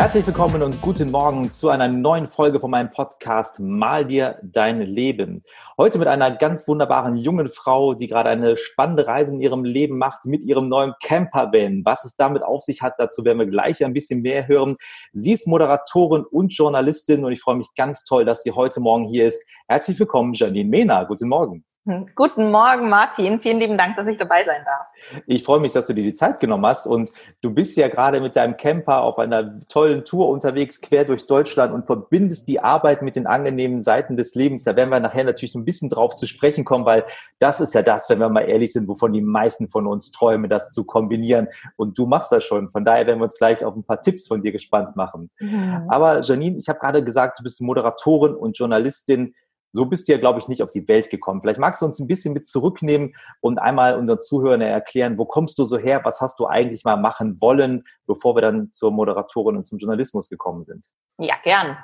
Herzlich willkommen und guten Morgen zu einer neuen Folge von meinem Podcast Mal dir dein Leben. Heute mit einer ganz wunderbaren jungen Frau, die gerade eine spannende Reise in ihrem Leben macht mit ihrem neuen Campervan. Was es damit auf sich hat, dazu werden wir gleich ein bisschen mehr hören. Sie ist Moderatorin und Journalistin und ich freue mich ganz toll, dass sie heute Morgen hier ist. Herzlich willkommen, Janine Mehner. Guten Morgen. Guten Morgen, Martin. Vielen lieben Dank, dass ich dabei sein darf. Ich freue mich, dass du dir die Zeit genommen hast und du bist ja gerade mit deinem Camper auf einer tollen Tour unterwegs, quer durch Deutschland und verbindest die Arbeit mit den angenehmen Seiten des Lebens. Da werden wir nachher natürlich ein bisschen drauf zu sprechen kommen, weil das ist ja das, wenn wir mal ehrlich sind, wovon die meisten von uns träumen, das zu kombinieren. Und du machst das schon. Von daher werden wir uns gleich auf ein paar Tipps von dir gespannt machen. Mhm. Aber Janine, ich habe gerade gesagt, du bist Moderatorin und Journalistin so bist du ja, glaube ich, nicht auf die Welt gekommen. Vielleicht magst du uns ein bisschen mit zurücknehmen und einmal unseren Zuhörern erklären, wo kommst du so her, was hast du eigentlich mal machen wollen, bevor wir dann zur Moderatorin und zum Journalismus gekommen sind? Ja, gern.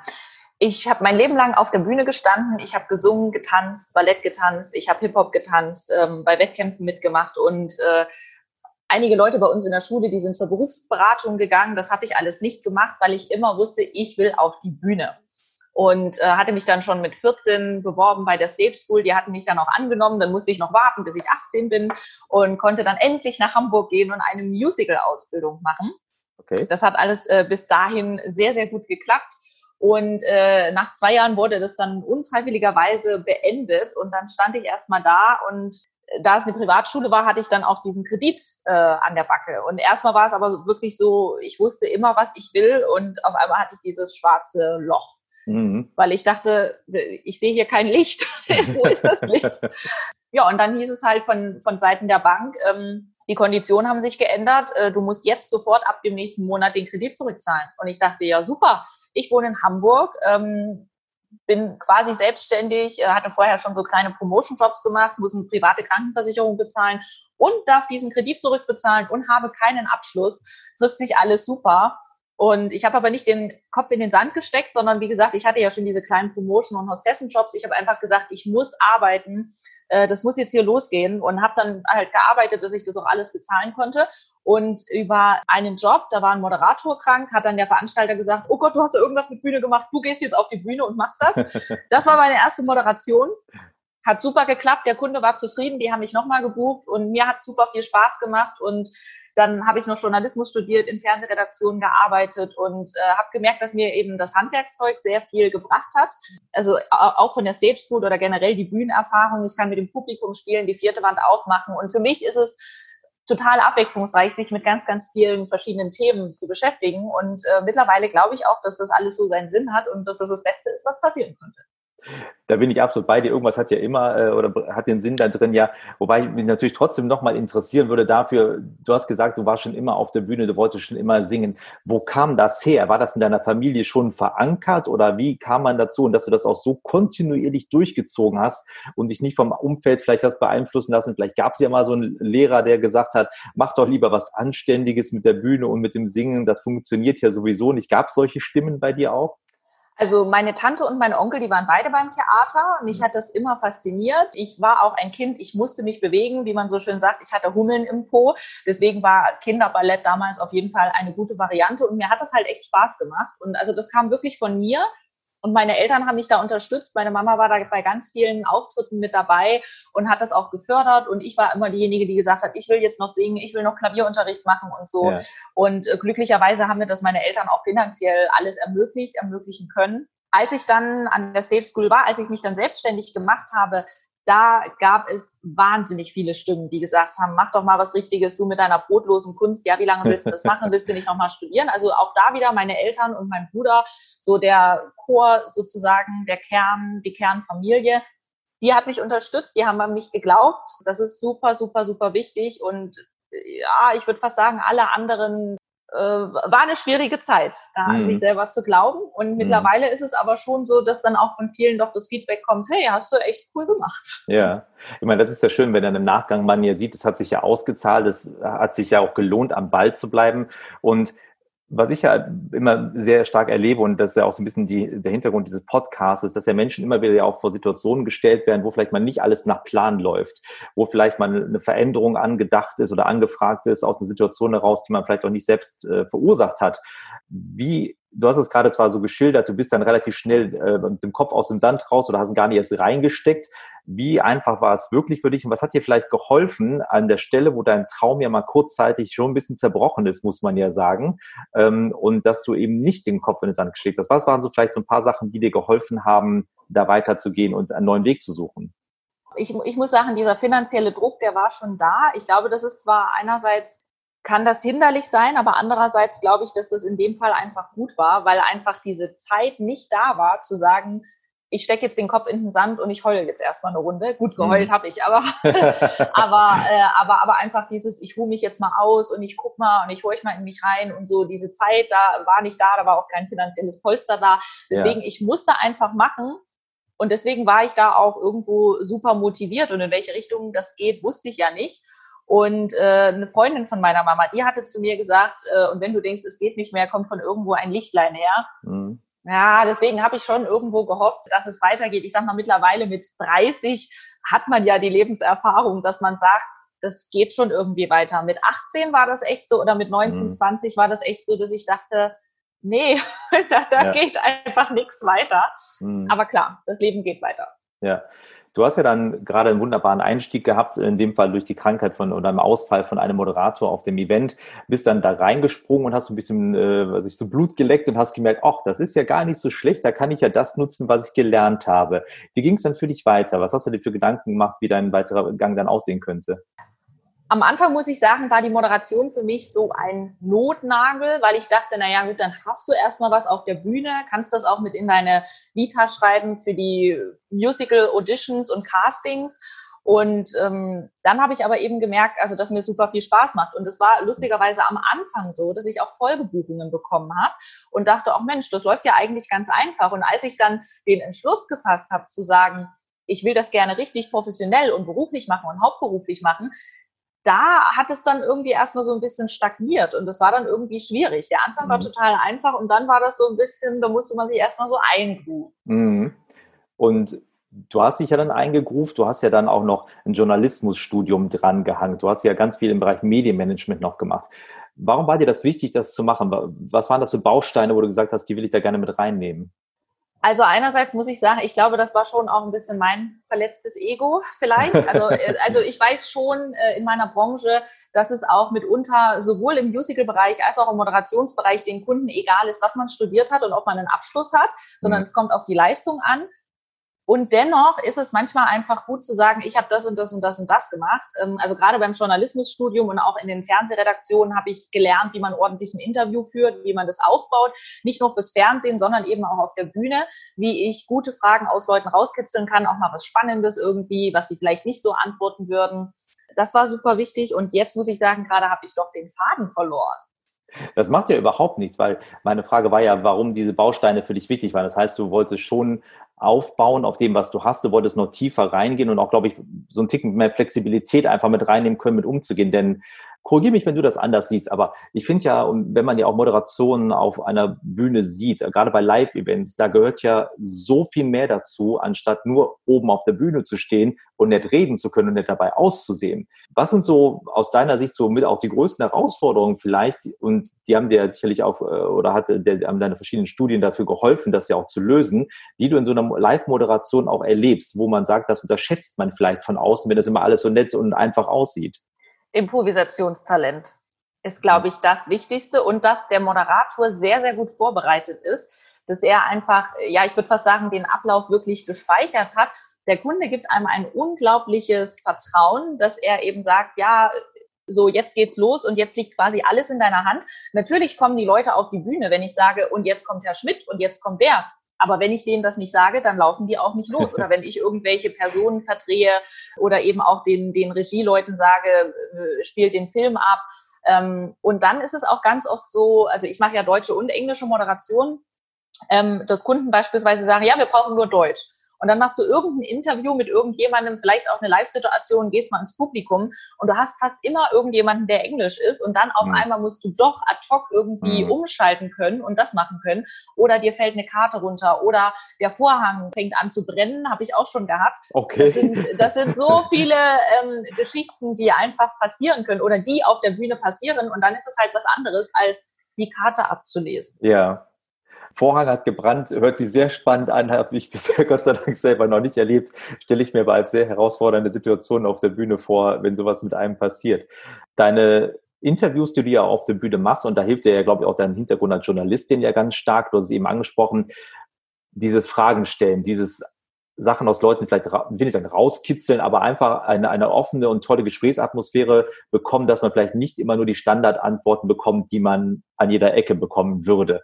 Ich habe mein Leben lang auf der Bühne gestanden. Ich habe gesungen, getanzt, Ballett getanzt, ich habe Hip-Hop getanzt, ähm, bei Wettkämpfen mitgemacht und äh, einige Leute bei uns in der Schule, die sind zur Berufsberatung gegangen. Das habe ich alles nicht gemacht, weil ich immer wusste, ich will auf die Bühne und äh, hatte mich dann schon mit 14 beworben bei der Stage School. Die hatten mich dann auch angenommen. Dann musste ich noch warten, bis ich 18 bin und konnte dann endlich nach Hamburg gehen und eine Musical-Ausbildung machen. Okay. Das hat alles äh, bis dahin sehr, sehr gut geklappt. Und äh, nach zwei Jahren wurde das dann unfreiwilligerweise beendet und dann stand ich erstmal da und da es eine Privatschule war, hatte ich dann auch diesen Kredit äh, an der Backe. Und erstmal war es aber wirklich so, ich wusste immer, was ich will und auf einmal hatte ich dieses schwarze Loch. Mhm. Weil ich dachte, ich sehe hier kein Licht. Wo ist das Licht? ja, und dann hieß es halt von, von Seiten der Bank, ähm, die Konditionen haben sich geändert. Äh, du musst jetzt sofort ab dem nächsten Monat den Kredit zurückzahlen. Und ich dachte, ja, super. Ich wohne in Hamburg, ähm, bin quasi selbstständig, äh, hatte vorher schon so kleine Promotion-Jobs gemacht, muss eine private Krankenversicherung bezahlen und darf diesen Kredit zurückbezahlen und habe keinen Abschluss. Trifft sich alles super. Und ich habe aber nicht den Kopf in den Sand gesteckt, sondern wie gesagt, ich hatte ja schon diese kleinen Promotion- und Hostessenjobs. Ich habe einfach gesagt, ich muss arbeiten, äh, das muss jetzt hier losgehen und habe dann halt gearbeitet, dass ich das auch alles bezahlen konnte. Und über einen Job, da war ein Moderator krank, hat dann der Veranstalter gesagt, oh Gott, du hast ja irgendwas mit Bühne gemacht, du gehst jetzt auf die Bühne und machst das. Das war meine erste Moderation. Hat super geklappt, der Kunde war zufrieden, die haben mich nochmal gebucht und mir hat super viel Spaß gemacht und dann habe ich noch Journalismus studiert, in Fernsehredaktionen gearbeitet und äh, habe gemerkt, dass mir eben das Handwerkszeug sehr viel gebracht hat. Also auch von der Stage School oder generell die Bühnenerfahrung. Ich kann mit dem Publikum spielen, die vierte Wand aufmachen. Und für mich ist es total abwechslungsreich, sich mit ganz, ganz vielen verschiedenen Themen zu beschäftigen. Und äh, mittlerweile glaube ich auch, dass das alles so seinen Sinn hat und dass das das Beste ist, was passieren könnte. Da bin ich absolut bei dir. Irgendwas hat ja immer äh, oder hat den Sinn da drin, ja. Wobei mich natürlich trotzdem nochmal interessieren würde dafür, du hast gesagt, du warst schon immer auf der Bühne, du wolltest schon immer singen. Wo kam das her? War das in deiner Familie schon verankert oder wie kam man dazu und dass du das auch so kontinuierlich durchgezogen hast und dich nicht vom Umfeld vielleicht hast beeinflussen lassen? Vielleicht gab es ja mal so einen Lehrer, der gesagt hat, mach doch lieber was Anständiges mit der Bühne und mit dem Singen. Das funktioniert ja sowieso nicht. Gab es solche Stimmen bei dir auch? Also meine Tante und mein Onkel, die waren beide beim Theater. Mich hat das immer fasziniert. Ich war auch ein Kind, ich musste mich bewegen, wie man so schön sagt. Ich hatte Hummeln im Po. Deswegen war Kinderballett damals auf jeden Fall eine gute Variante und mir hat das halt echt Spaß gemacht. Und also das kam wirklich von mir. Und meine Eltern haben mich da unterstützt. Meine Mama war da bei ganz vielen Auftritten mit dabei und hat das auch gefördert. Und ich war immer diejenige, die gesagt hat, ich will jetzt noch singen, ich will noch Klavierunterricht machen und so. Ja. Und äh, glücklicherweise haben mir das meine Eltern auch finanziell alles ermöglicht, ermöglichen können. Als ich dann an der Stage School war, als ich mich dann selbstständig gemacht habe, da gab es wahnsinnig viele Stimmen, die gesagt haben, mach doch mal was Richtiges, du mit deiner brotlosen Kunst, ja, wie lange willst du das machen, willst du nicht nochmal studieren? Also auch da wieder meine Eltern und mein Bruder, so der Chor sozusagen, der Kern, die Kernfamilie, die hat mich unterstützt, die haben an mich geglaubt. Das ist super, super, super wichtig und ja, ich würde fast sagen, alle anderen äh, war eine schwierige Zeit, da mhm. an sich selber zu glauben. Und mhm. mittlerweile ist es aber schon so, dass dann auch von vielen doch das Feedback kommt, hey, hast du echt cool gemacht. Ja, ich meine, das ist ja schön, wenn dann im Nachgang man ja sieht, es hat sich ja ausgezahlt, es hat sich ja auch gelohnt, am Ball zu bleiben. Und was ich ja immer sehr stark erlebe, und das ist ja auch so ein bisschen die, der Hintergrund dieses Podcasts, ist, dass ja Menschen immer wieder ja auch vor Situationen gestellt werden, wo vielleicht mal nicht alles nach Plan läuft, wo vielleicht mal eine Veränderung angedacht ist oder angefragt ist aus einer Situation heraus, die man vielleicht auch nicht selbst äh, verursacht hat. Wie du hast es gerade zwar so geschildert, du bist dann relativ schnell äh, mit dem Kopf aus dem Sand raus oder hast gar nicht erst reingesteckt. Wie einfach war es wirklich für dich und was hat dir vielleicht geholfen an der Stelle, wo dein Traum ja mal kurzzeitig schon ein bisschen zerbrochen ist, muss man ja sagen, ähm, und dass du eben nicht den Kopf in den Sand geschickt hast? Was waren so vielleicht so ein paar Sachen, die dir geholfen haben, da weiterzugehen und einen neuen Weg zu suchen? Ich, ich muss sagen, dieser finanzielle Druck, der war schon da. Ich glaube, das ist zwar einerseits kann das hinderlich sein, aber andererseits glaube ich, dass das in dem Fall einfach gut war, weil einfach diese Zeit nicht da war, zu sagen, ich stecke jetzt den Kopf in den Sand und ich heule jetzt erstmal eine Runde. Gut, geheult mhm. habe ich, aber, aber, äh, aber, aber einfach dieses, ich ruhe mich jetzt mal aus und ich guck mal und ich horch mal in mich rein und so, diese Zeit da war nicht da, da war auch kein finanzielles Polster da. Deswegen, ja. ich musste einfach machen. Und deswegen war ich da auch irgendwo super motiviert und in welche Richtung das geht, wusste ich ja nicht. Und äh, eine Freundin von meiner Mama, die hatte zu mir gesagt, äh, und wenn du denkst, es geht nicht mehr, kommt von irgendwo ein Lichtlein her. Mhm. Ja, deswegen habe ich schon irgendwo gehofft, dass es weitergeht. Ich sag mal, mittlerweile mit 30 hat man ja die Lebenserfahrung, dass man sagt, das geht schon irgendwie weiter. Mit 18 war das echt so oder mit 19, mhm. 20 war das echt so, dass ich dachte, nee, da, da ja. geht einfach nichts weiter. Mhm. Aber klar, das Leben geht weiter. Ja, Du hast ja dann gerade einen wunderbaren Einstieg gehabt, in dem Fall durch die Krankheit von oder im Ausfall von einem Moderator auf dem Event, bist dann da reingesprungen und hast so ein bisschen, äh, was ich so Blut geleckt und hast gemerkt, ach, das ist ja gar nicht so schlecht, da kann ich ja das nutzen, was ich gelernt habe. Wie ging es dann für dich weiter? Was hast du dir für Gedanken gemacht, wie dein weiterer Gang dann aussehen könnte? Am Anfang muss ich sagen, war die Moderation für mich so ein Notnagel, weil ich dachte, naja gut, dann hast du erstmal was auf der Bühne, kannst das auch mit in deine Vita schreiben für die Musical Auditions und Castings. Und ähm, dann habe ich aber eben gemerkt, also dass mir super viel Spaß macht. Und es war lustigerweise am Anfang so, dass ich auch Folgebuchungen bekommen habe und dachte, auch Mensch, das läuft ja eigentlich ganz einfach. Und als ich dann den Entschluss gefasst habe zu sagen, ich will das gerne richtig professionell und beruflich machen und hauptberuflich machen, da hat es dann irgendwie erstmal so ein bisschen stagniert und das war dann irgendwie schwierig. Der Anfang mhm. war total einfach und dann war das so ein bisschen, da musste man sich erstmal so eingrufen. Mhm. Und du hast dich ja dann eingegruft, du hast ja dann auch noch ein Journalismusstudium dran gehangen. Du hast ja ganz viel im Bereich Medienmanagement noch gemacht. Warum war dir das wichtig, das zu machen? Was waren das für Bausteine, wo du gesagt hast, die will ich da gerne mit reinnehmen? Also einerseits muss ich sagen, ich glaube, das war schon auch ein bisschen mein verletztes Ego vielleicht. Also, äh, also ich weiß schon äh, in meiner Branche, dass es auch mitunter sowohl im Musical-Bereich als auch im Moderationsbereich den Kunden egal ist, was man studiert hat und ob man einen Abschluss hat, sondern mhm. es kommt auf die Leistung an. Und dennoch ist es manchmal einfach gut zu sagen, ich habe das und das und das und das gemacht. Ähm, also gerade beim Journalismusstudium und auch in den Fernsehredaktionen habe ich gelernt, wie man ordentlich ein Interview führt, wie man das aufbaut. Nicht nur fürs Fernsehen, sondern eben auch auf der Bühne, wie ich gute Fragen aus Leuten rauskitzeln kann, auch mal was Spannendes irgendwie, was sie vielleicht nicht so antworten würden. Das war super wichtig. Und jetzt muss ich sagen, gerade habe ich doch den Faden verloren. Das macht ja überhaupt nichts, weil meine Frage war ja, warum diese Bausteine für dich wichtig waren. Das heißt, du wolltest schon aufbauen auf dem, was du hast. Du wolltest noch tiefer reingehen und auch, glaube ich, so ein Ticken mehr Flexibilität einfach mit reinnehmen können, mit umzugehen. Denn korrigiere mich, wenn du das anders siehst, aber ich finde ja, wenn man ja auch Moderationen auf einer Bühne sieht, gerade bei Live-Events, da gehört ja so viel mehr dazu, anstatt nur oben auf der Bühne zu stehen und nicht reden zu können und nicht dabei auszusehen. Was sind so aus deiner Sicht so mit auch die größten Herausforderungen vielleicht, und die haben dir sicherlich auch, äh, oder hat, der, haben deine verschiedenen Studien dafür geholfen, das ja auch zu lösen, die du in so einer Live-Moderation auch erlebst, wo man sagt, das unterschätzt man vielleicht von außen, wenn das immer alles so nett und einfach aussieht? Improvisationstalent ist, glaube ich, das Wichtigste und dass der Moderator sehr, sehr gut vorbereitet ist, dass er einfach, ja, ich würde fast sagen, den Ablauf wirklich gespeichert hat. Der Kunde gibt einem ein unglaubliches Vertrauen, dass er eben sagt, ja, so jetzt geht's los und jetzt liegt quasi alles in deiner Hand. Natürlich kommen die Leute auf die Bühne, wenn ich sage, und jetzt kommt Herr Schmidt und jetzt kommt der. Aber wenn ich denen das nicht sage, dann laufen die auch nicht los. Oder wenn ich irgendwelche Personen verdrehe oder eben auch den, den Regieleuten sage, äh, spielt den Film ab, Ähm, und dann ist es auch ganz oft so, also ich mache ja deutsche und englische Moderation, ähm, dass Kunden beispielsweise sagen, ja, wir brauchen nur Deutsch. Und dann machst du irgendein Interview mit irgendjemandem, vielleicht auch eine Live-Situation, gehst mal ins Publikum und du hast fast immer irgendjemanden, der Englisch ist und dann auf mhm. einmal musst du doch ad hoc irgendwie mhm. umschalten können und das machen können. Oder dir fällt eine Karte runter oder der Vorhang fängt an zu brennen, habe ich auch schon gehabt. Okay. Das sind, das sind so viele ähm, Geschichten, die einfach passieren können oder die auf der Bühne passieren und dann ist es halt was anderes als die Karte abzulesen. Ja, Vorhang hat gebrannt, hört sich sehr spannend an, habe ich bisher Gott sei Dank selber noch nicht erlebt, stelle ich mir aber als sehr herausfordernde Situation auf der Bühne vor, wenn sowas mit einem passiert. Deine Interviews, die du ja auf der Bühne machst, und da hilft dir ja, glaube ich, auch dein Hintergrund als Journalistin ja ganz stark, du hast es eben angesprochen, dieses Fragen stellen, dieses Sachen aus Leuten vielleicht, will ich sagen, rauskitzeln, aber einfach eine, eine offene und tolle Gesprächsatmosphäre bekommen, dass man vielleicht nicht immer nur die Standardantworten bekommt, die man an jeder Ecke bekommen würde.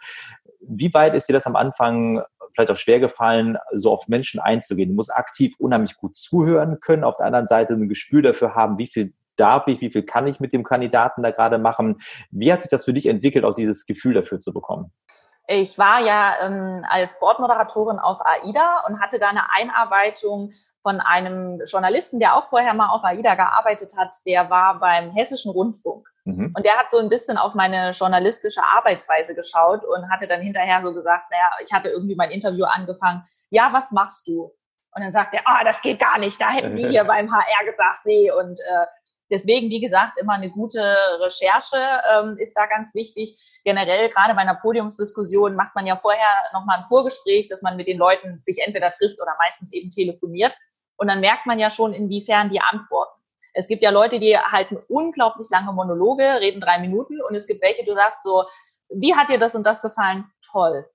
Wie weit ist dir das am Anfang vielleicht auch schwer gefallen, so auf Menschen einzugehen? Du musst aktiv unheimlich gut zuhören können, auf der anderen Seite ein Gespür dafür haben, wie viel darf ich, wie viel kann ich mit dem Kandidaten da gerade machen? Wie hat sich das für dich entwickelt, auch dieses Gefühl dafür zu bekommen? Ich war ja ähm, als Sportmoderatorin auf AIDA und hatte da eine Einarbeitung von einem Journalisten, der auch vorher mal auf AIDA gearbeitet hat. Der war beim Hessischen Rundfunk. Mhm. Und der hat so ein bisschen auf meine journalistische Arbeitsweise geschaut und hatte dann hinterher so gesagt, naja, ich hatte irgendwie mein Interview angefangen, ja, was machst du? Und dann sagt er, ah, oh, das geht gar nicht, da hätten die hier beim HR gesagt, nee. Und äh, deswegen, wie gesagt, immer eine gute Recherche ähm, ist da ganz wichtig. Generell, gerade bei einer Podiumsdiskussion, macht man ja vorher nochmal ein Vorgespräch, dass man mit den Leuten sich entweder trifft oder meistens eben telefoniert. Und dann merkt man ja schon, inwiefern die antworten. Es gibt ja Leute, die halten unglaublich lange Monologe, reden drei Minuten und es gibt welche, du sagst so, wie hat dir das und das gefallen? Toll.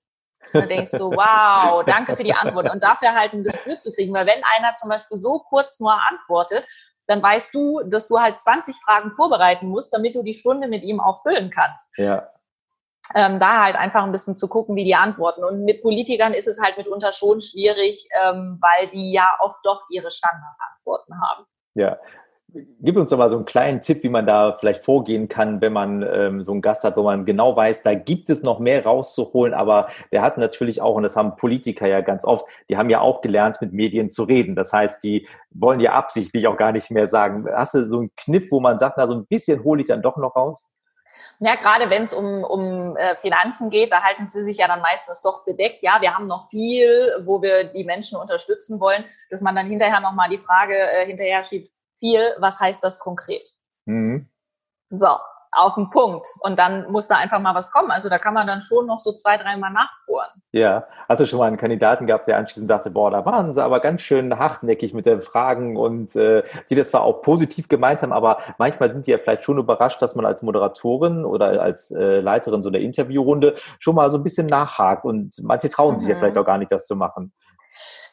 Und dann denkst du, wow, danke für die Antwort. Und dafür halt ein Gespür zu kriegen, weil wenn einer zum Beispiel so kurz nur antwortet, dann weißt du, dass du halt 20 Fragen vorbereiten musst, damit du die Stunde mit ihm auch füllen kannst. Ja. Ähm, da halt einfach ein bisschen zu gucken, wie die antworten. Und mit Politikern ist es halt mitunter schon schwierig, ähm, weil die ja oft doch ihre Standardantworten haben. Ja, Gib uns doch mal so einen kleinen Tipp, wie man da vielleicht vorgehen kann, wenn man ähm, so einen Gast hat, wo man genau weiß, da gibt es noch mehr rauszuholen, aber der hat natürlich auch, und das haben Politiker ja ganz oft, die haben ja auch gelernt, mit Medien zu reden. Das heißt, die wollen ja absichtlich auch gar nicht mehr sagen. Hast du so einen Kniff, wo man sagt, na, so ein bisschen hole ich dann doch noch raus? Ja, gerade wenn es um, um äh, Finanzen geht, da halten sie sich ja dann meistens doch bedeckt. Ja, wir haben noch viel, wo wir die Menschen unterstützen wollen, dass man dann hinterher nochmal die Frage äh, hinterher schiebt, viel, was heißt das konkret? Mhm. So, auf den Punkt. Und dann muss da einfach mal was kommen. Also da kann man dann schon noch so zwei, dreimal nachbohren. Ja, hast du schon mal einen Kandidaten gehabt, der anschließend dachte, boah, da waren sie aber ganz schön hartnäckig mit den Fragen und äh, die das zwar auch positiv gemeint haben, aber manchmal sind die ja vielleicht schon überrascht, dass man als Moderatorin oder als äh, Leiterin so einer Interviewrunde schon mal so ein bisschen nachhakt und manche trauen mhm. sich ja mhm. vielleicht auch gar nicht, das zu machen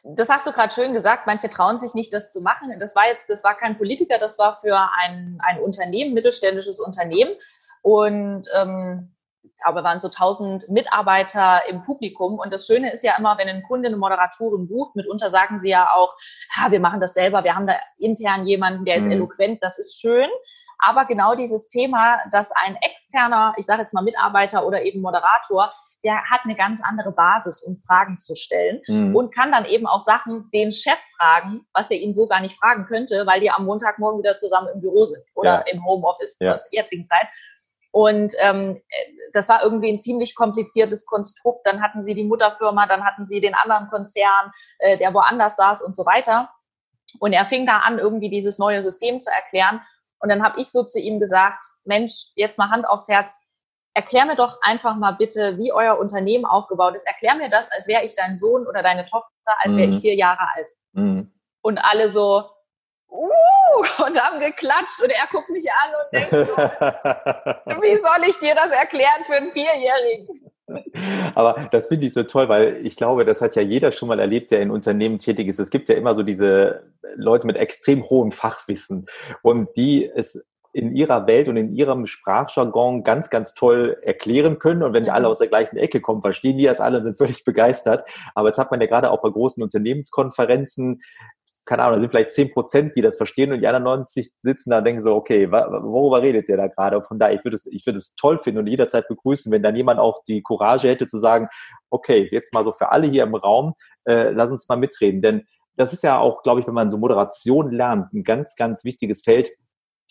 das hast du gerade schön gesagt, manche trauen sich nicht, das zu machen. Das war jetzt, das war kein Politiker, das war für ein, ein Unternehmen, mittelständisches Unternehmen. Und ähm, glaube, waren so 1000 Mitarbeiter im Publikum. Und das Schöne ist ja immer, wenn ein Kunde eine Moderatorin bucht, mitunter sagen sie ja auch, ja, wir machen das selber, wir haben da intern jemanden, der ist mhm. eloquent, das ist schön. Aber genau dieses Thema, dass ein externer, ich sage jetzt mal Mitarbeiter oder eben Moderator, der hat eine ganz andere Basis, um Fragen zu stellen mhm. und kann dann eben auch Sachen den Chef fragen, was er ihn so gar nicht fragen könnte, weil die am Montagmorgen wieder zusammen im Büro sind oder ja. im Homeoffice ja. zur jetzigen Zeit. Und ähm, das war irgendwie ein ziemlich kompliziertes Konstrukt. Dann hatten sie die Mutterfirma, dann hatten sie den anderen Konzern, äh, der woanders saß und so weiter. Und er fing da an, irgendwie dieses neue System zu erklären. Und dann habe ich so zu ihm gesagt, Mensch, jetzt mal Hand aufs Herz, erklär mir doch einfach mal bitte, wie euer Unternehmen aufgebaut ist. Erklär mir das, als wäre ich dein Sohn oder deine Tochter, als wäre ich mhm. vier Jahre alt. Mhm. Und alle so, uh, und haben geklatscht und er guckt mich an und denkt so, wie soll ich dir das erklären für einen Vierjährigen? Aber das finde ich so toll, weil ich glaube, das hat ja jeder schon mal erlebt, der in Unternehmen tätig ist. Es gibt ja immer so diese Leute mit extrem hohem Fachwissen und die es in ihrer Welt und in ihrem Sprachjargon ganz, ganz toll erklären können. Und wenn die alle mhm. aus der gleichen Ecke kommen, verstehen die das alle und sind völlig begeistert. Aber jetzt hat man ja gerade auch bei großen Unternehmenskonferenzen, keine Ahnung, da sind vielleicht zehn Prozent, die das verstehen und die anderen 90 sitzen da und denken so, okay, worüber redet ihr da gerade? Von daher, ich würde es, ich würde es toll finden und jederzeit begrüßen, wenn dann jemand auch die Courage hätte zu sagen, okay, jetzt mal so für alle hier im Raum, äh, lass uns mal mitreden. Denn das ist ja auch, glaube ich, wenn man so Moderation lernt, ein ganz, ganz wichtiges Feld,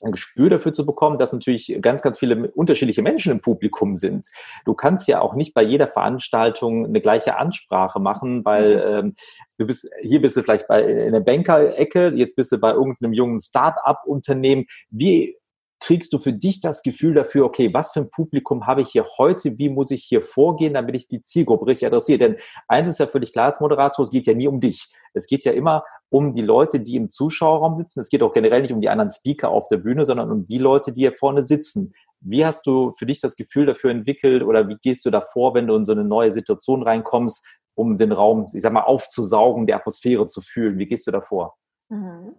ein Gespür dafür zu bekommen, dass natürlich ganz, ganz viele unterschiedliche Menschen im Publikum sind. Du kannst ja auch nicht bei jeder Veranstaltung eine gleiche Ansprache machen, weil mhm. ähm, du bist, hier bist du vielleicht bei in der Banker-Ecke, jetzt bist du bei irgendeinem jungen Start-up-Unternehmen. Wie kriegst du für dich das Gefühl dafür, okay, was für ein Publikum habe ich hier heute, wie muss ich hier vorgehen, damit ich die Zielgruppe richtig adressiere? Denn eins ist ja völlig klar als Moderator, es geht ja nie um dich. Es geht ja immer um die Leute, die im Zuschauerraum sitzen. Es geht auch generell nicht um die anderen Speaker auf der Bühne, sondern um die Leute, die hier vorne sitzen. Wie hast du für dich das Gefühl dafür entwickelt oder wie gehst du da vor, wenn du in so eine neue Situation reinkommst, um den Raum, ich sag mal, aufzusaugen, die Atmosphäre zu fühlen? Wie gehst du da vor? Mhm.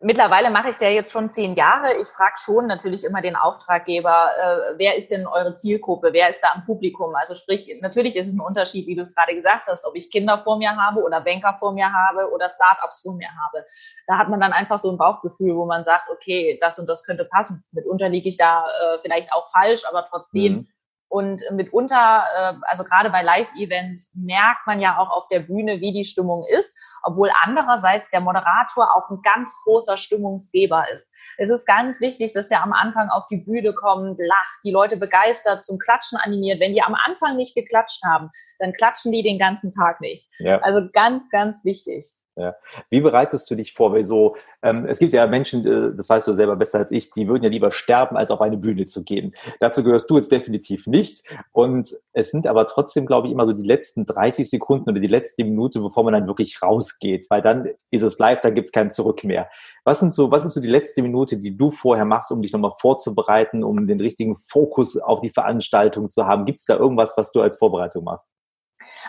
Mittlerweile mache ich es ja jetzt schon zehn Jahre. Ich frage schon natürlich immer den Auftraggeber, äh, wer ist denn eure Zielgruppe? Wer ist da am Publikum? Also sprich, natürlich ist es ein Unterschied, wie du es gerade gesagt hast, ob ich Kinder vor mir habe oder Banker vor mir habe oder Startups vor mir habe. Da hat man dann einfach so ein Bauchgefühl, wo man sagt, okay, das und das könnte passen. Mitunter liege ich da äh, vielleicht auch falsch, aber trotzdem mhm. Und mitunter, äh, also gerade bei Live-Events, merkt man ja auch auf der Bühne, wie die Stimmung ist, obwohl andererseits der Moderator auch ein ganz großer Stimmungsgeber ist. Es ist ganz wichtig, dass der am Anfang auf die Bühne kommt, lacht, die Leute begeistert, zum Klatschen animiert. Wenn die am Anfang nicht geklatscht haben, dann klatschen die den ganzen Tag nicht. Ja. Also ganz, ganz wichtig. Ja. Wie bereitest du dich vor? Weil so, ähm, es gibt ja Menschen, äh, das weißt du selber besser als ich, die würden ja lieber sterben, als auf eine Bühne zu gehen. Dazu gehörst du jetzt definitiv nicht. Und es sind aber trotzdem, glaube ich, immer so die letzten 30 Sekunden oder die letzte Minute, bevor man dann wirklich rausgeht, weil dann ist es live, dann gibt es kein Zurück mehr. Was sind so, was ist so die letzte Minute, die du vorher machst, um dich nochmal vorzubereiten, um den richtigen Fokus auf die Veranstaltung zu haben? Gibt es da irgendwas, was du als Vorbereitung machst?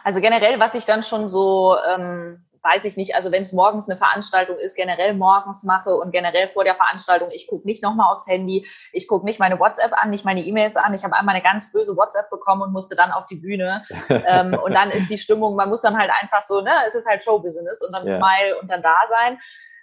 Also generell, was ich dann schon so ähm, weiß ich nicht, also wenn es morgens eine Veranstaltung ist, generell morgens mache und generell vor der Veranstaltung, ich gucke nicht nochmal aufs Handy, ich gucke nicht meine WhatsApp an, nicht meine E-Mails an. Ich habe einmal eine ganz böse WhatsApp bekommen und musste dann auf die Bühne. ähm, und dann ist die Stimmung, man muss dann halt einfach so, ne, es ist halt Showbusiness und dann ja. Smile und dann da sein.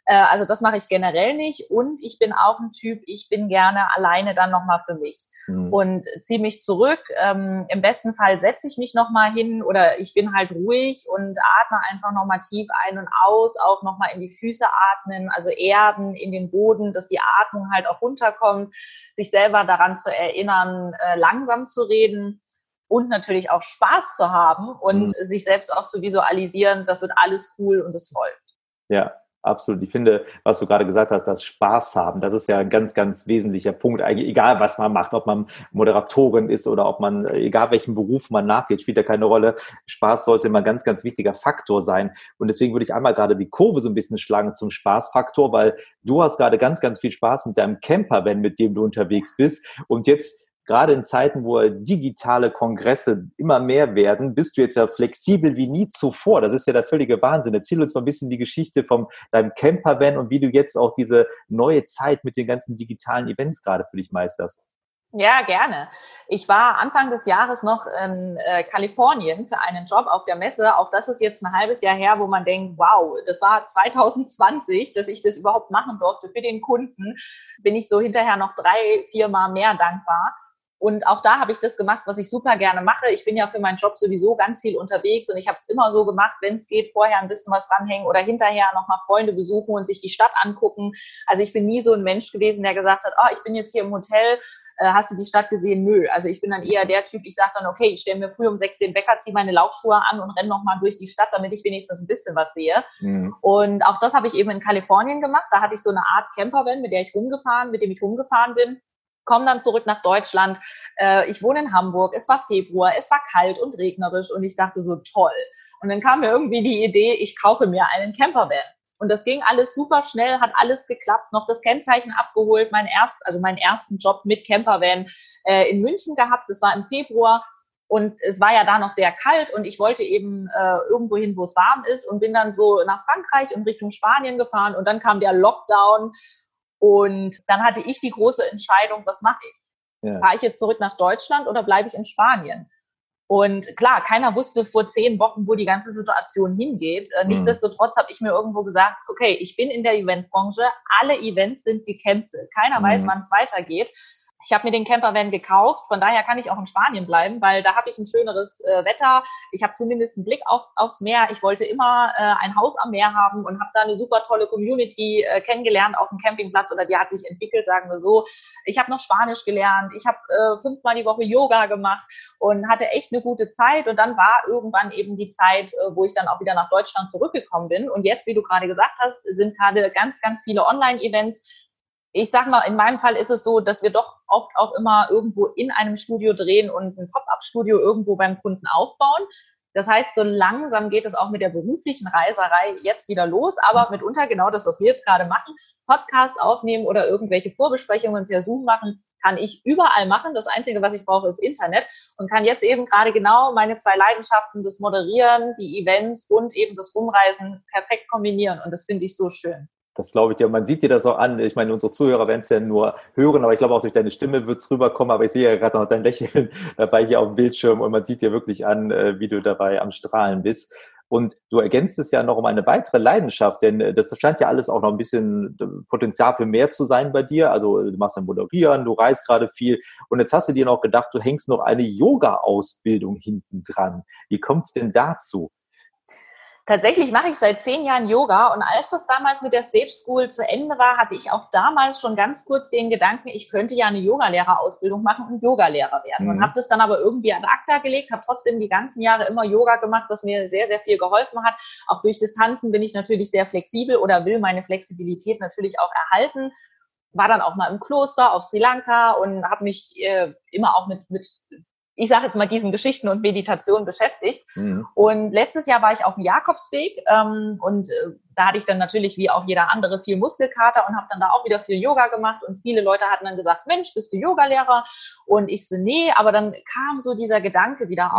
Äh, also das mache ich generell nicht. Und ich bin auch ein Typ, ich bin gerne alleine dann nochmal für mich mhm. und ziehe mich zurück. Ähm, Im besten Fall setze ich mich nochmal hin oder ich bin halt ruhig und atme einfach nochmal tief ein und aus, auch nochmal in die Füße atmen, also erden in den Boden, dass die Atmung halt auch runterkommt, sich selber daran zu erinnern, äh, langsam zu reden und natürlich auch Spaß zu haben und mhm. sich selbst auch zu visualisieren, das wird alles cool und es läuft. Ja, absolut. Ich finde, was du gerade gesagt hast, das Spaß haben, das ist ja ein ganz, ganz wesentlicher Punkt. Egal, was man macht, ob man Moderatorin ist oder ob man, egal welchen Beruf man nachgeht, spielt ja keine Rolle. Spaß sollte immer ein ganz, ganz wichtiger Faktor sein. Und deswegen würde ich einmal gerade die Kurve so ein bisschen schlagen zum Spaßfaktor, weil du hast gerade ganz, ganz viel Spaß mit deinem Camper, wenn mit dem du unterwegs bist. Und jetzt gerade in Zeiten, wo digitale Kongresse immer mehr werden, bist du jetzt ja flexibel wie nie zuvor. Das ist ja der völlige Wahnsinn. Erzähl uns mal ein bisschen die Geschichte von deinem Campervan und wie du jetzt auch diese neue Zeit mit den ganzen digitalen Events gerade für dich meisterst. Ja, gerne. Ich war Anfang des Jahres noch in äh, Kalifornien für einen Job auf der Messe. Auch das ist jetzt ein halbes Jahr her, wo man denkt, wow, das war 2020, dass ich das überhaupt machen durfte für den Kunden. Bin ich so hinterher noch drei, vier Mal mehr dankbar. Und auch da habe ich das gemacht, was ich super gerne mache. Ich bin ja für meinen Job sowieso ganz viel unterwegs und ich habe es immer so gemacht, wenn es geht, vorher ein bisschen was ranhängen oder hinterher nochmal Freunde besuchen und sich die Stadt angucken. Also ich bin nie so ein Mensch gewesen, der gesagt hat, oh, ich bin jetzt hier im Hotel, äh, hast du die Stadt gesehen? Nö. Also ich bin dann eher der Typ, ich sage dann, okay, ich stelle mir früh um sechs den Wecker, ziehe meine Laufschuhe an und renne nochmal durch die Stadt, damit ich wenigstens ein bisschen was sehe. Mhm. Und auch das habe ich eben in Kalifornien gemacht. Da hatte ich so eine Art Campervan, mit der ich rumgefahren, mit dem ich rumgefahren bin komme dann zurück nach Deutschland. Äh, ich wohne in Hamburg. Es war Februar, es war kalt und regnerisch und ich dachte so toll. Und dann kam mir irgendwie die Idee, ich kaufe mir einen Campervan. Und das ging alles super schnell, hat alles geklappt, noch das Kennzeichen abgeholt, mein erst, also meinen ersten Job mit Campervan äh, in München gehabt. Das war im Februar und es war ja da noch sehr kalt und ich wollte eben äh, irgendwo hin, wo es warm ist und bin dann so nach Frankreich und Richtung Spanien gefahren und dann kam der Lockdown Und dann hatte ich die große Entscheidung, was mache ich? Ja. Fahre ich jetzt zurück nach Deutschland oder bleibe ich in Spanien? Und klar, keiner wusste vor zehn Wochen, wo die ganze Situation hingeht. Äh, mhm. Nichtsdestotrotz habe ich mir irgendwo gesagt, okay, ich bin in der Eventbranche, alle Events sind gecancelt. Keiner mhm. weiß, wann es weitergeht. Ich habe mir den Campervan gekauft, von daher kann ich auch in Spanien bleiben, weil da habe ich ein schöneres äh, Wetter. Ich habe zumindest einen Blick aufs, aufs Meer. Ich wollte immer äh, ein Haus am Meer haben und habe da eine super tolle Community äh, kennengelernt auf dem Campingplatz oder die hat sich entwickelt, sagen wir so. Ich habe noch Spanisch gelernt. Ich habe äh, fünfmal die Woche Yoga gemacht und hatte echt eine gute Zeit. Und dann war irgendwann eben die Zeit, äh, wo ich dann auch wieder nach Deutschland zurückgekommen bin. Und jetzt, wie du gerade gesagt hast, sind gerade ganz, ganz viele Online-Events ich sag mal, in meinem Fall ist es so, dass wir doch oft auch immer irgendwo in einem Studio drehen und ein Pop-up-Studio irgendwo beim Kunden aufbauen. Das heißt, so langsam geht es auch mit der beruflichen Reiserei jetzt wieder los, aber mitunter genau das, was wir jetzt gerade machen, Podcast aufnehmen oder irgendwelche Vorbesprechungen per Zoom machen, kann ich überall machen. Das Einzige, was ich brauche, ist Internet und kann jetzt eben gerade genau meine zwei Leidenschaften, das Moderieren, die Events und eben das Rumreisen perfekt kombinieren. Und das finde ich so schön. Das glaube ich dir. Man sieht dir das auch an. Ich meine, unsere Zuhörer werden es ja nur hören, aber ich glaube auch durch deine Stimme wird es rüberkommen. Aber ich sehe ja gerade noch dein Lächeln dabei hier auf dem Bildschirm und man sieht dir wirklich an, äh, wie du dabei am Strahlen bist. Und du ergänzt es ja noch um eine weitere Leidenschaft, denn äh, das scheint ja alles auch noch ein bisschen äh, Potenzial für mehr zu sein bei dir. Also du machst ein Moderieren, du reist gerade viel und jetzt hast du dir noch gedacht, du hängst noch eine Yoga-Ausbildung hinten dran. Wie kommt es denn dazu? Tatsächlich mache ich seit zehn Jahren Yoga und als das damals mit der Stage School zu Ende war, hatte ich auch damals schon ganz kurz den Gedanken, ich könnte ja eine Yogalehrerausbildung machen und Yogalehrer werden. Mhm. Und habe das dann aber irgendwie an ACTA gelegt, habe trotzdem die ganzen Jahre immer Yoga gemacht, was mir sehr, sehr viel geholfen hat. Auch durch das Tanzen bin ich natürlich sehr flexibel oder will meine Flexibilität natürlich auch erhalten war dann auch mal im Kloster auf Sri Lanka und habe mich äh, immer auch mit, mit ich sage jetzt mal, diesen Geschichten und Meditation beschäftigt. Mhm. Und letztes Jahr war ich auf dem Jakobsweg ähm, und äh, da hatte ich dann natürlich wie auch jeder andere viel Muskelkater und habe dann da auch wieder viel Yoga gemacht und viele Leute hatten dann gesagt, Mensch, bist du Yogalehrer? Und ich so, nee, aber dann kam so dieser Gedanke wieder mhm.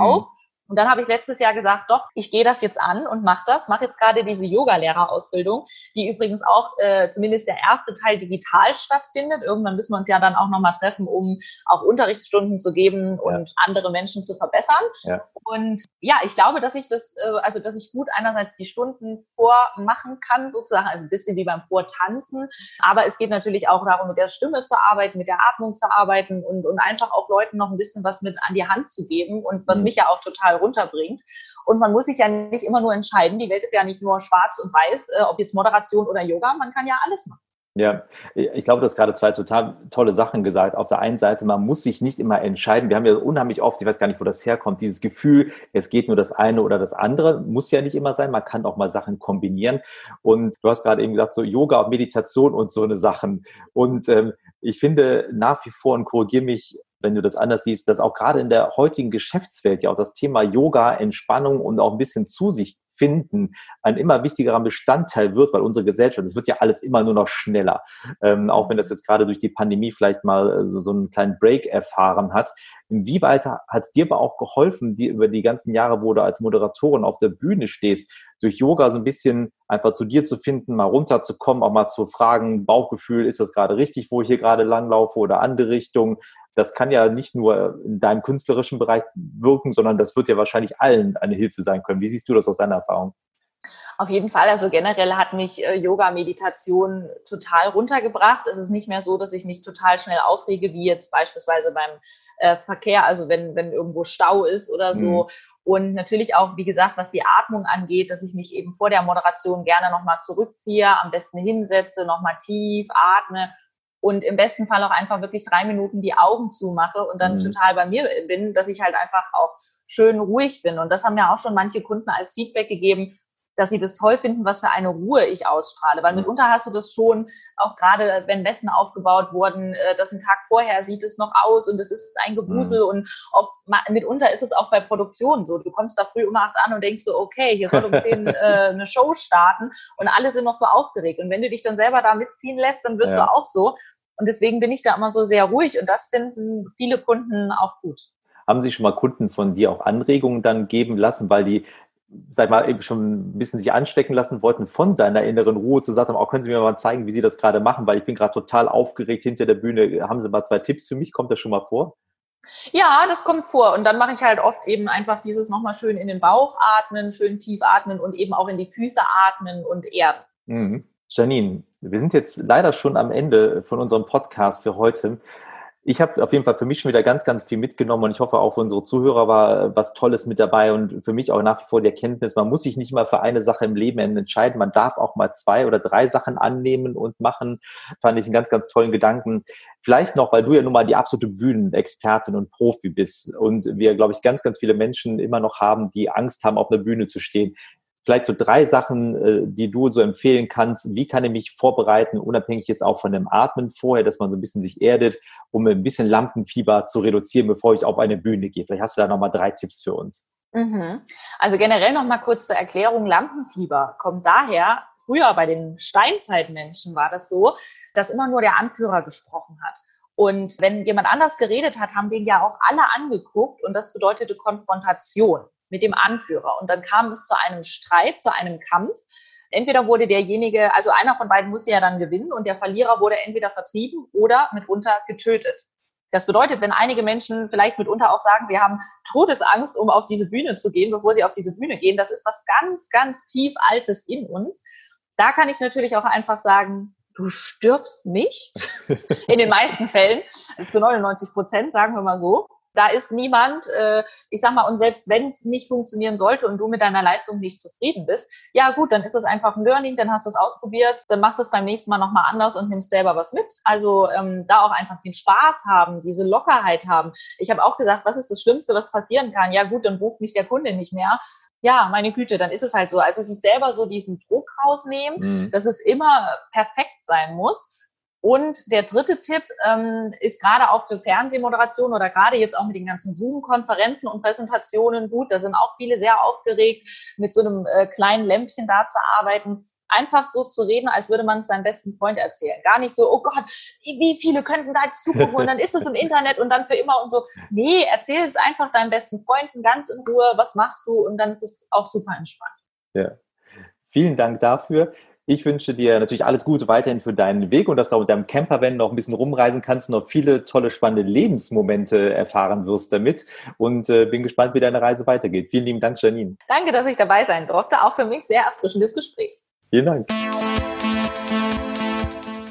Und dann habe ich letztes Jahr gesagt, doch, ich gehe das jetzt an und mache das, mache jetzt gerade diese Yoga-Lehrerausbildung, die übrigens auch äh, zumindest der erste Teil digital stattfindet. Irgendwann müssen wir uns ja dann auch nochmal treffen, um auch Unterrichtsstunden zu geben und ja. andere Menschen zu verbessern. Ja. Und ja, ich glaube, dass ich das, äh, also dass ich gut einerseits die Stunden vormachen kann, sozusagen, also ein bisschen wie beim Vortanzen. Aber es geht natürlich auch darum, mit der Stimme zu arbeiten, mit der Atmung zu arbeiten und, und einfach auch Leuten noch ein bisschen was mit an die Hand zu geben und was mhm. mich ja auch total runterbringt. Und man muss sich ja nicht immer nur entscheiden. Die Welt ist ja nicht nur schwarz und weiß, äh, ob jetzt Moderation oder Yoga. Man kann ja alles machen. Ja, ich glaube, du hast gerade zwei total tolle Sachen gesagt. Auf der einen Seite, man muss sich nicht immer entscheiden. Wir haben ja unheimlich oft, ich weiß gar nicht, wo das herkommt, dieses Gefühl, es geht nur das eine oder das andere. Muss ja nicht immer sein. Man kann auch mal Sachen kombinieren. Und du hast gerade eben gesagt, so Yoga und Meditation und so eine Sachen. Und ähm, ich finde nach wie vor, und korrigiere mich, wenn du das anders siehst, dass auch gerade in der heutigen Geschäftswelt ja auch das Thema Yoga, Entspannung und auch ein bisschen zu sich finden ein immer wichtigerer Bestandteil wird, weil unsere Gesellschaft, es wird ja alles immer nur noch schneller. Ähm, auch wenn das jetzt gerade durch die Pandemie vielleicht mal äh, so, so einen kleinen Break erfahren hat. Inwieweit hat es dir aber auch geholfen, die über die ganzen Jahre, wo du als Moderatorin auf der Bühne stehst, durch Yoga so ein bisschen einfach zu dir zu finden, mal runterzukommen, auch mal zu fragen, Bauchgefühl, ist das gerade richtig, wo ich hier gerade langlaufe oder andere Richtung? Das kann ja nicht nur in deinem künstlerischen Bereich wirken, sondern das wird ja wahrscheinlich allen eine Hilfe sein können. Wie siehst du das aus deiner Erfahrung? Auf jeden Fall. Also generell hat mich äh, Yoga, Meditation total runtergebracht. Es ist nicht mehr so, dass ich mich total schnell aufrege, wie jetzt beispielsweise beim äh, Verkehr, also wenn, wenn irgendwo Stau ist oder so. Mhm. Und natürlich auch, wie gesagt, was die Atmung angeht, dass ich mich eben vor der Moderation gerne nochmal zurückziehe, am besten hinsetze, nochmal tief atme und im besten Fall auch einfach wirklich drei Minuten die Augen zumache und dann mhm. total bei mir bin, dass ich halt einfach auch schön ruhig bin. Und das haben ja auch schon manche Kunden als Feedback gegeben, dass sie das toll finden, was für eine Ruhe ich ausstrahle. Weil mhm. mitunter hast du das schon, auch gerade wenn Messen aufgebaut wurden, äh, dass ein Tag vorher sieht es noch aus und es ist ein Gewusel mhm. und oft, mitunter ist es auch bei Produktionen so. Du kommst da früh um acht an und denkst so, okay, hier soll um zehn äh, eine Show starten und alle sind noch so aufgeregt. Und wenn du dich dann selber da mitziehen lässt, dann wirst ja. du auch so. Und deswegen bin ich da immer so sehr ruhig und das finden viele Kunden auch gut. Haben Sie schon mal Kunden von dir auch Anregungen dann geben lassen, weil die sag mal, eben schon ein bisschen sich anstecken lassen wollten von deiner inneren Ruhe, zu sagen, auch können Sie mir mal zeigen, wie Sie das gerade machen, weil ich bin gerade total aufgeregt hinter der Bühne. Haben Sie mal zwei Tipps für mich? Kommt das schon mal vor? Ja, das kommt vor. Und dann mache ich halt oft eben einfach dieses nochmal schön in den Bauch atmen, schön tief atmen und eben auch in die Füße atmen und erden. Mhm. Janine, wir sind jetzt leider schon am Ende von unserem Podcast für heute. Ich habe auf jeden Fall für mich schon wieder ganz, ganz viel mitgenommen und ich hoffe auch für unsere Zuhörer war was Tolles mit dabei und für mich auch nach wie vor die Erkenntnis, man muss sich nicht mal für eine Sache im Leben entscheiden, man darf auch mal zwei oder drei Sachen annehmen und machen, fand ich einen ganz, ganz tollen Gedanken. Vielleicht noch, weil du ja nun mal die absolute Bühnenexpertin und Profi bist und wir, glaube ich, ganz, ganz viele Menschen immer noch haben, die Angst haben, auf einer Bühne zu stehen vielleicht so drei Sachen, äh, die du so empfehlen kannst. Wie kann ich mich vorbereiten, unabhängig jetzt auch von dem Atmen vorher, dass man so ein bisschen sich erdet, um ein bisschen Lampenfieber zu reduzieren, bevor ich auf eine Bühne gehe? Vielleicht hast du da nochmal drei Tipps für uns. Mhm. Also generell nochmal kurz zur Erklärung. Lampenfieber kommt daher, früher bei den Steinzeitmenschen war das so, dass immer nur der Anführer gesprochen hat. Und wenn jemand anders geredet hat, haben den ja auch alle angeguckt und das bedeutete Konfrontation mit dem Anführer. Und dann kam es zu einem Streit, zu einem Kampf. Entweder wurde derjenige, also einer von beiden musste ja dann gewinnen und der Verlierer wurde entweder vertrieben oder mitunter getötet. Das bedeutet, wenn einige Menschen vielleicht mitunter auch sagen, sie haben Todesangst, um auf diese Bühne zu gehen, bevor sie auf diese Bühne gehen, das ist was ganz, ganz tief Altes in uns. Da kann ich natürlich auch einfach sagen, du stirbst nicht. In den meisten Fällen, zu 99 Prozent, sagen wir mal so. Da ist niemand, äh, ich sag mal, und selbst wenn es nicht funktionieren sollte und du mit deiner Leistung nicht zufrieden bist, ja gut, dann ist das einfach ein Learning, dann hast du es ausprobiert, dann machst du es beim nächsten Mal nochmal anders und nimmst selber was mit. Also ähm, da auch einfach den Spaß haben, diese Lockerheit haben. Ich habe auch gesagt, was ist das Schlimmste, was passieren kann? Ja gut, dann bucht mich der Kunde nicht mehr ja, meine Güte, dann ist es halt so. Also sich selber so diesen Druck rausnehmen, mhm. dass es immer perfekt sein muss und der dritte Tipp ähm, ist gerade auch für Fernsehmoderation oder gerade jetzt auch mit den ganzen Zoom-Konferenzen und Präsentationen gut. Da sind auch viele sehr aufgeregt, mit so einem äh, kleinen Lämpchen da zu arbeiten. Einfach so zu reden, als würde man es seinem besten Freund erzählen. Gar nicht so, oh Gott, wie viele könnten da jetzt zugucken und dann ist es im Internet und dann für immer und so. Nee, erzähl es einfach deinen besten Freunden ganz in Ruhe, was machst du und dann ist es auch super entspannt. Ja. Vielen Dank dafür. Ich wünsche dir natürlich alles Gute weiterhin für deinen Weg und dass du mit deinem Campervan noch ein bisschen rumreisen kannst und noch viele tolle, spannende Lebensmomente erfahren wirst damit. Und äh, bin gespannt, wie deine Reise weitergeht. Vielen lieben Dank, Janine. Danke, dass ich dabei sein durfte. Auch für mich sehr erfrischendes Gespräch. Vielen Dank.